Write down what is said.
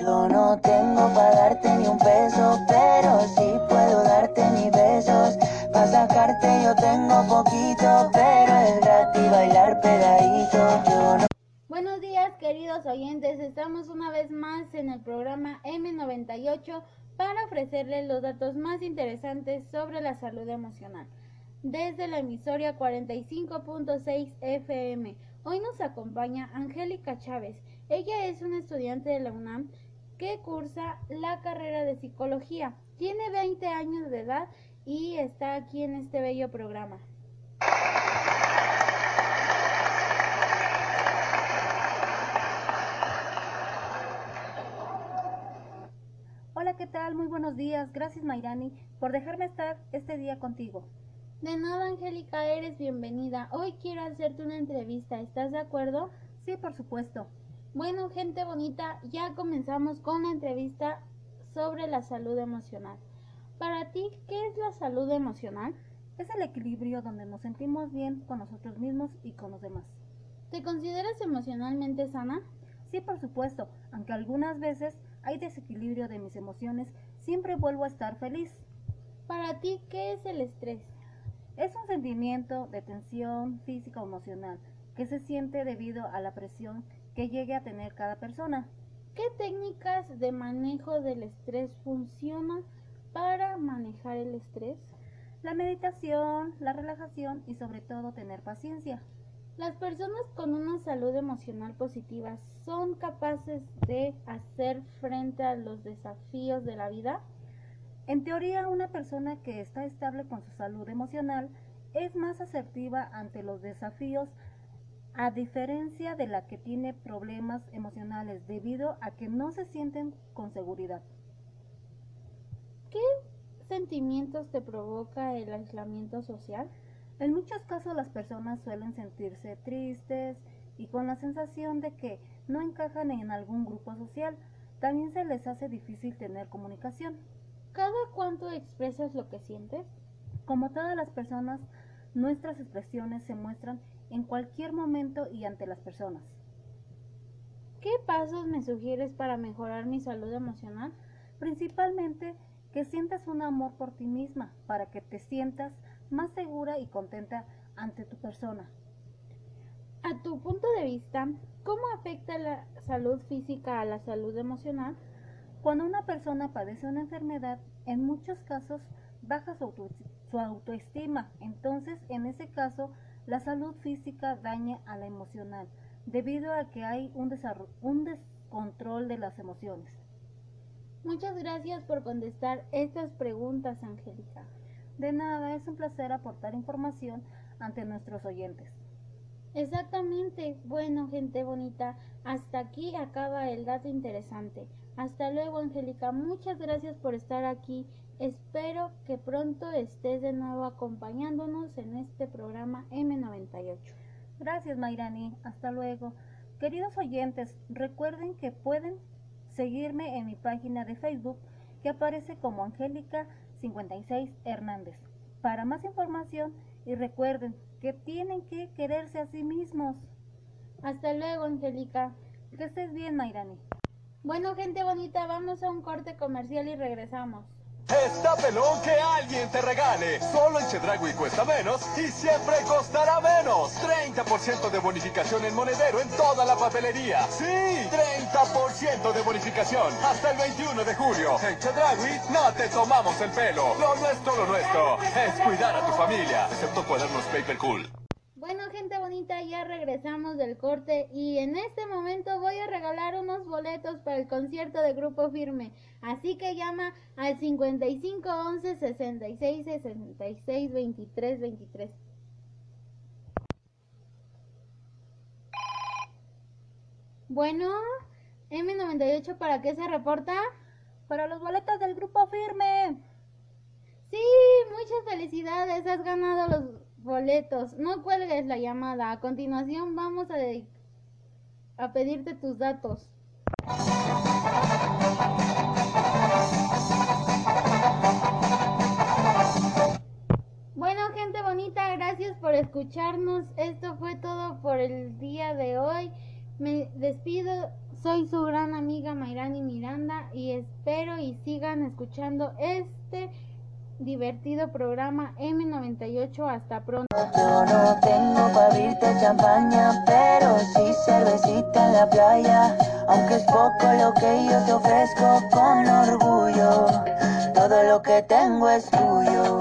Yo no tengo para darte ni un peso, pero sí puedo darte mis besos. Para sacarte yo tengo poquito, pero bailar Buenos días queridos oyentes, estamos una vez más en el programa M98 para ofrecerles los datos más interesantes sobre la salud emocional. Desde la emisora 45.6 FM, hoy nos acompaña Angélica Chávez. Ella es una estudiante de la UNAM que cursa la carrera de psicología. Tiene 20 años de edad y está aquí en este bello programa. Hola, ¿qué tal? Muy buenos días. Gracias, Mayrani, por dejarme estar este día contigo. De nada, Angélica, eres bienvenida. Hoy quiero hacerte una entrevista. ¿Estás de acuerdo? Sí, por supuesto. Bueno, gente bonita, ya comenzamos con la entrevista sobre la salud emocional. Para ti, ¿qué es la salud emocional? Es el equilibrio donde nos sentimos bien con nosotros mismos y con los demás. ¿Te consideras emocionalmente sana? Sí, por supuesto, aunque algunas veces hay desequilibrio de mis emociones, siempre vuelvo a estar feliz. Para ti, ¿qué es el estrés? Es un sentimiento de tensión física o emocional que se siente debido a la presión que llegue a tener cada persona. ¿Qué técnicas de manejo del estrés funcionan para manejar el estrés? La meditación, la relajación y sobre todo tener paciencia. Las personas con una salud emocional positiva son capaces de hacer frente a los desafíos de la vida. En teoría, una persona que está estable con su salud emocional es más asertiva ante los desafíos a diferencia de la que tiene problemas emocionales debido a que no se sienten con seguridad. ¿Qué sentimientos te provoca el aislamiento social? En muchos casos las personas suelen sentirse tristes y con la sensación de que no encajan en algún grupo social. También se les hace difícil tener comunicación. ¿Cada cuánto expresas lo que sientes? Como todas las personas, nuestras expresiones se muestran en cualquier momento y ante las personas. ¿Qué pasos me sugieres para mejorar mi salud emocional? Principalmente que sientas un amor por ti misma para que te sientas más segura y contenta ante tu persona. A tu punto de vista, ¿cómo afecta la salud física a la salud emocional? Cuando una persona padece una enfermedad, en muchos casos baja su, auto su autoestima. Entonces, en ese caso, la salud física daña a la emocional, debido a que hay un, un descontrol de las emociones. Muchas gracias por contestar estas preguntas, Angélica. De nada, es un placer aportar información ante nuestros oyentes. Exactamente. Bueno, gente bonita, hasta aquí acaba el dato interesante. Hasta luego, Angélica. Muchas gracias por estar aquí. Espero que pronto estés de nuevo acompañándonos en este programa M98. Gracias, Mayrani. Hasta luego. Queridos oyentes, recuerden que pueden seguirme en mi página de Facebook que aparece como Angélica 56 Hernández. Para más información y recuerden que tienen que quererse a sí mismos. Hasta luego, Angélica. Que estés bien, Mayrani. Bueno, gente bonita, vamos a un corte comercial y regresamos. Está pelón que alguien te regale. Solo en Chedragui cuesta menos y siempre costará menos. 30% de bonificación en monedero en toda la papelería. Sí, 30% de bonificación hasta el 21 de julio. En Chedragui no te tomamos el pelo. Lo nuestro, lo nuestro es cuidar a tu familia. Excepto cuadernos Paper Cool. Bueno, gente bonita, ya regresamos del corte y en este momento voy a regalar unos boletos para el concierto de Grupo Firme. Así que llama al 55 11 66 66 23 23. Bueno, M98, ¿para qué se reporta? Para los boletos del Grupo Firme. Sí, muchas felicidades, has ganado los boletos. No cuelgues la llamada. A continuación vamos a, a pedirte tus datos. Bueno, gente bonita, gracias por escucharnos. Esto fue todo por el día de hoy. Me despido. Soy su gran amiga Mayrani Miranda. espero y sigan escuchando este divertido programa M98. Hasta pronto. Yo no tengo para abrirte champaña, pero sí cervecita en la playa. Aunque es poco lo que yo te ofrezco con orgullo, todo lo que tengo es tuyo.